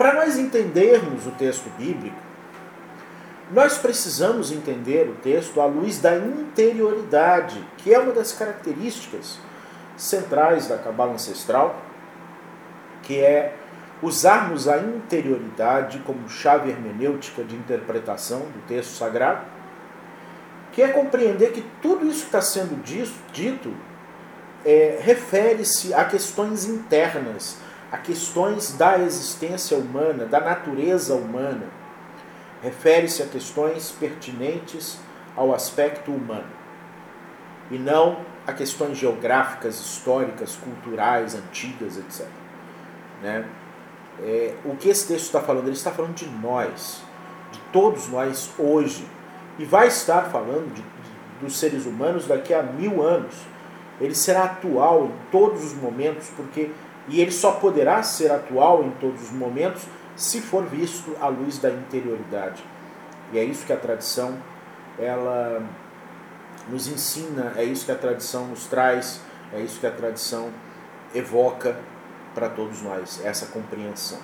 para nós entendermos o texto bíblico, nós precisamos entender o texto à luz da interioridade, que é uma das características centrais da cabala ancestral, que é usarmos a interioridade como chave hermenêutica de interpretação do texto sagrado, que é compreender que tudo isso que está sendo dito é, refere-se a questões internas, a questões da existência humana, da natureza humana. Refere-se a questões pertinentes ao aspecto humano e não a questões geográficas, históricas, culturais, antigas, etc. Né? É, o que esse texto está falando? Ele está falando de nós, de todos nós hoje, e vai estar falando de, de, dos seres humanos daqui a mil anos. Ele será atual em todos os momentos, porque e ele só poderá ser atual em todos os momentos se for visto à luz da interioridade. E é isso que a tradição ela nos ensina, é isso que a tradição nos traz, é isso que a tradição evoca para todos nós, essa compreensão.